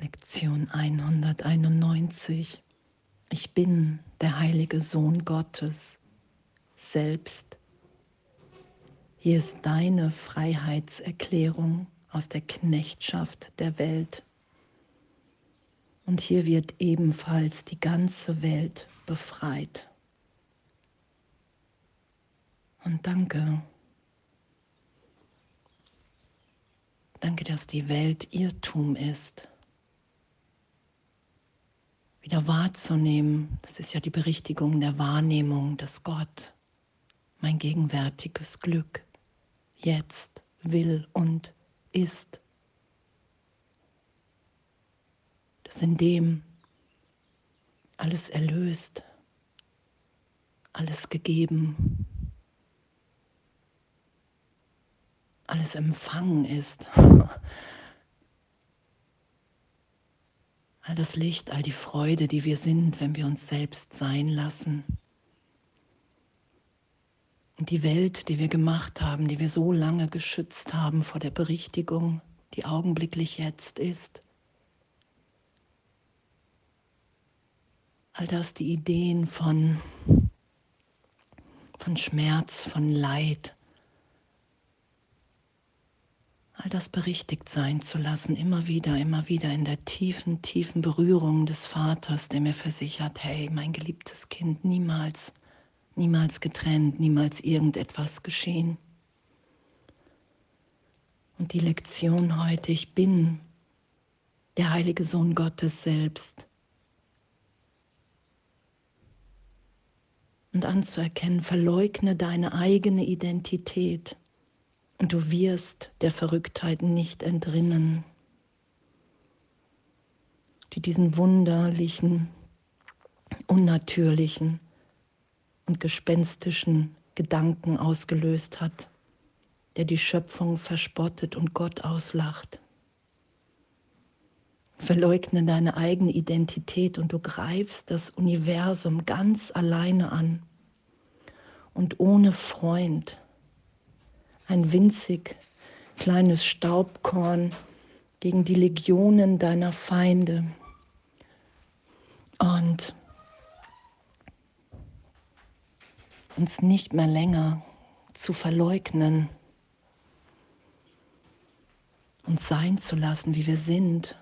Lektion 191. Ich bin der heilige Sohn Gottes selbst. Hier ist deine Freiheitserklärung aus der Knechtschaft der Welt. Und hier wird ebenfalls die ganze Welt befreit. Und danke. Danke, dass die Welt Irrtum ist. Wieder wahrzunehmen, das ist ja die Berichtigung der Wahrnehmung, dass Gott mein gegenwärtiges Glück jetzt will und ist. Dass in dem alles erlöst, alles gegeben, alles empfangen ist. All das Licht, all die Freude, die wir sind, wenn wir uns selbst sein lassen. Und die Welt, die wir gemacht haben, die wir so lange geschützt haben vor der Berichtigung, die augenblicklich jetzt ist. All das die Ideen von, von Schmerz, von Leid, all das berichtigt sein zu lassen, immer wieder, immer wieder in der tiefen, tiefen Berührung des Vaters, der mir versichert, hey, mein geliebtes Kind, niemals, niemals getrennt, niemals irgendetwas geschehen. Und die Lektion heute, ich bin der heilige Sohn Gottes selbst. Und anzuerkennen, verleugne deine eigene Identität und du wirst der Verrücktheit nicht entrinnen, die diesen wunderlichen, unnatürlichen und gespenstischen Gedanken ausgelöst hat, der die Schöpfung verspottet und Gott auslacht. Verleugne deine eigene Identität und du greifst das Universum ganz alleine an und ohne Freund ein winzig kleines Staubkorn gegen die Legionen deiner Feinde. Und uns nicht mehr länger zu verleugnen und sein zu lassen, wie wir sind.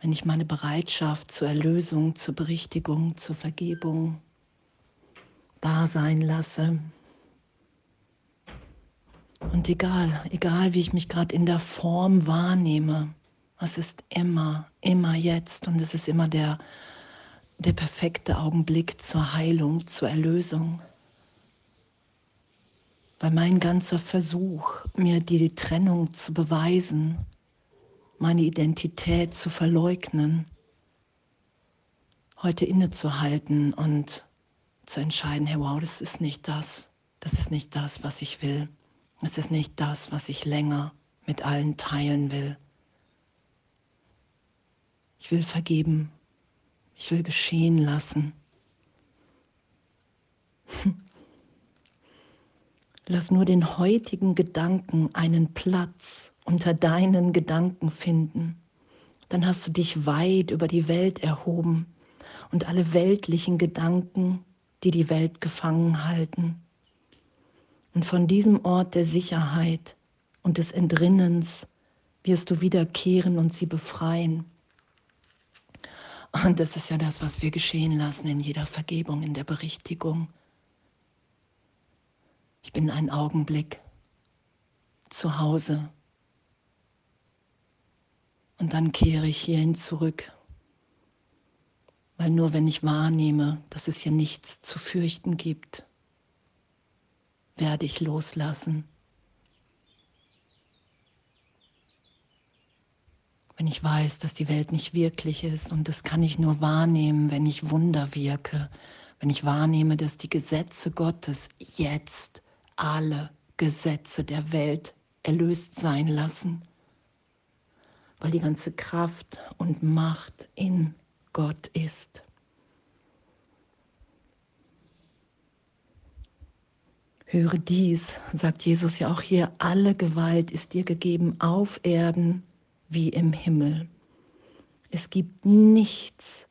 Wenn ich meine Bereitschaft zur Erlösung, zur Berichtigung, zur Vergebung da sein lasse. Und egal, egal wie ich mich gerade in der Form wahrnehme, es ist immer, immer jetzt und es ist immer der, der perfekte Augenblick zur Heilung, zur Erlösung. Weil mein ganzer Versuch, mir die Trennung zu beweisen, meine Identität zu verleugnen, heute innezuhalten und zu entscheiden, hey wow, das ist nicht das, das ist nicht das, was ich will. Es ist nicht das, was ich länger mit allen teilen will. Ich will vergeben. Ich will geschehen lassen. Lass nur den heutigen Gedanken einen Platz unter deinen Gedanken finden. Dann hast du dich weit über die Welt erhoben und alle weltlichen Gedanken, die die Welt gefangen halten, und von diesem Ort der Sicherheit und des Entrinnens wirst du wiederkehren und sie befreien. Und das ist ja das, was wir geschehen lassen in jeder Vergebung, in der Berichtigung. Ich bin einen Augenblick zu Hause und dann kehre ich hierhin zurück. Weil nur wenn ich wahrnehme, dass es hier nichts zu fürchten gibt, werde ich loslassen. Wenn ich weiß, dass die Welt nicht wirklich ist und das kann ich nur wahrnehmen, wenn ich Wunder wirke, wenn ich wahrnehme, dass die Gesetze Gottes jetzt alle Gesetze der Welt erlöst sein lassen, weil die ganze Kraft und Macht in Gott ist. Höre dies, sagt Jesus ja auch hier, alle Gewalt ist dir gegeben auf Erden wie im Himmel. Es gibt nichts,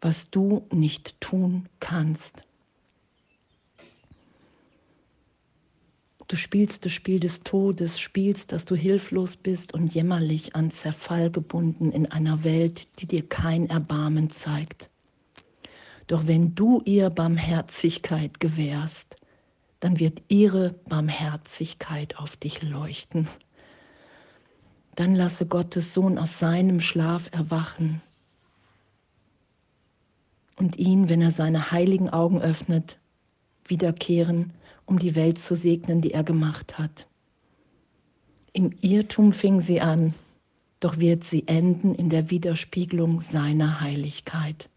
was du nicht tun kannst. Du spielst das Spiel des Todes, spielst, dass du hilflos bist und jämmerlich an Zerfall gebunden in einer Welt, die dir kein Erbarmen zeigt. Doch wenn du ihr Barmherzigkeit gewährst, dann wird ihre Barmherzigkeit auf dich leuchten. Dann lasse Gottes Sohn aus seinem Schlaf erwachen und ihn, wenn er seine heiligen Augen öffnet, wiederkehren um die Welt zu segnen, die er gemacht hat. Im Irrtum fing sie an, doch wird sie enden in der Widerspiegelung seiner Heiligkeit.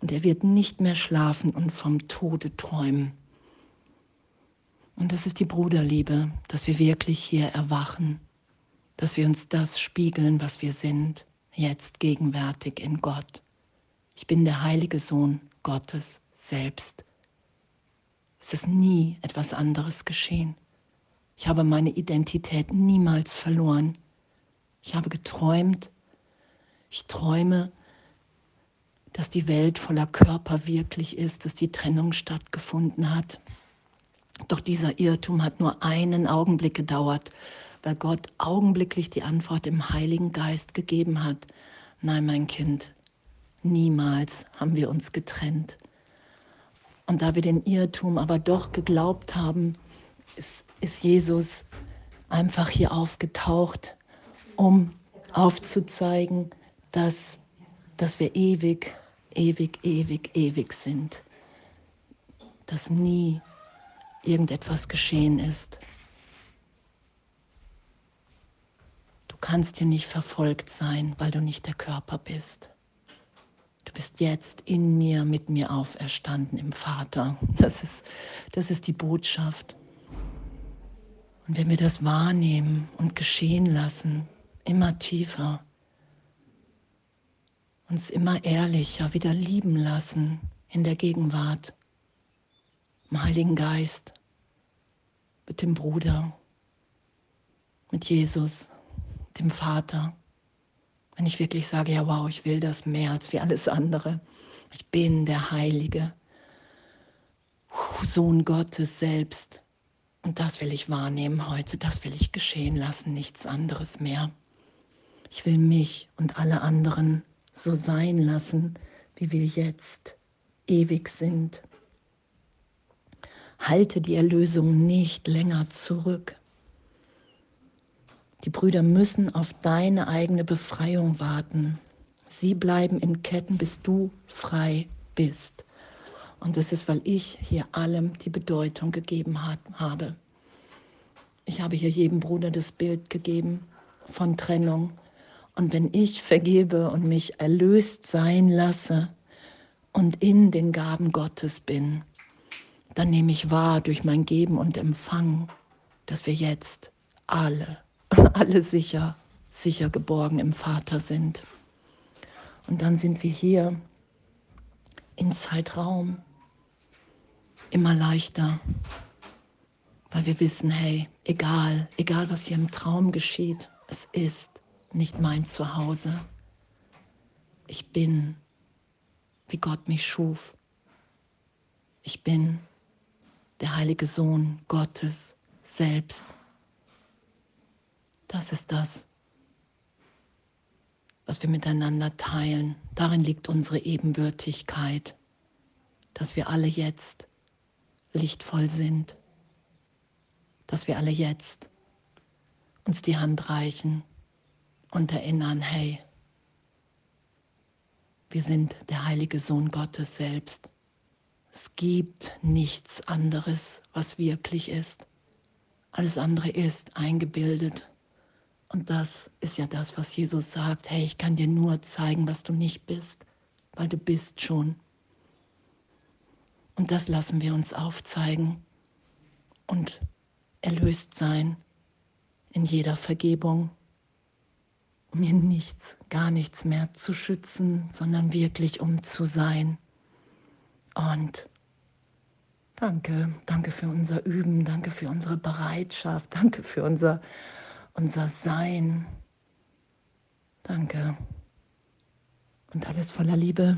Und er wird nicht mehr schlafen und vom Tode träumen. Und das ist die Bruderliebe, dass wir wirklich hier erwachen, dass wir uns das spiegeln, was wir sind, jetzt gegenwärtig in Gott. Ich bin der heilige Sohn Gottes selbst es ist nie etwas anderes geschehen. Ich habe meine Identität niemals verloren. Ich habe geträumt. Ich träume, dass die Welt voller Körper wirklich ist, dass die Trennung stattgefunden hat. Doch dieser Irrtum hat nur einen Augenblick gedauert, weil Gott augenblicklich die Antwort im Heiligen Geist gegeben hat. Nein, mein Kind, niemals haben wir uns getrennt. Und da wir den Irrtum aber doch geglaubt haben, ist, ist Jesus einfach hier aufgetaucht, um aufzuzeigen, dass, dass wir ewig, ewig, ewig, ewig sind. Dass nie irgendetwas geschehen ist. Du kannst hier nicht verfolgt sein, weil du nicht der Körper bist. Du bist jetzt in mir, mit mir auferstanden im Vater. Das ist, das ist die Botschaft. Und wenn wir das wahrnehmen und geschehen lassen, immer tiefer, uns immer ehrlicher wieder lieben lassen in der Gegenwart, im Heiligen Geist, mit dem Bruder, mit Jesus, dem Vater. Wenn ich wirklich sage, ja wow, ich will das mehr als wie alles andere. Ich bin der Heilige, Sohn Gottes selbst. Und das will ich wahrnehmen heute, das will ich geschehen lassen, nichts anderes mehr. Ich will mich und alle anderen so sein lassen, wie wir jetzt ewig sind. Halte die Erlösung nicht länger zurück. Die Brüder müssen auf deine eigene Befreiung warten. Sie bleiben in Ketten, bis du frei bist. Und das ist, weil ich hier allem die Bedeutung gegeben hat, habe. Ich habe hier jedem Bruder das Bild gegeben von Trennung. Und wenn ich vergebe und mich erlöst sein lasse und in den Gaben Gottes bin, dann nehme ich wahr durch mein Geben und Empfangen, dass wir jetzt alle alle sicher, sicher geborgen im Vater sind. Und dann sind wir hier in Zeitraum immer leichter, weil wir wissen, hey, egal, egal was hier im Traum geschieht, es ist nicht mein Zuhause. Ich bin, wie Gott mich schuf. Ich bin der heilige Sohn Gottes selbst. Das ist das, was wir miteinander teilen. Darin liegt unsere Ebenbürtigkeit, dass wir alle jetzt lichtvoll sind, dass wir alle jetzt uns die Hand reichen und erinnern, hey, wir sind der heilige Sohn Gottes selbst. Es gibt nichts anderes, was wirklich ist. Alles andere ist eingebildet. Und das ist ja das, was Jesus sagt, hey, ich kann dir nur zeigen, was du nicht bist, weil du bist schon. Und das lassen wir uns aufzeigen und erlöst sein in jeder Vergebung, um mir nichts, gar nichts mehr zu schützen, sondern wirklich um zu sein. Und danke, danke für unser Üben, danke für unsere Bereitschaft, danke für unser unser Sein, Danke. Und alles voller Liebe.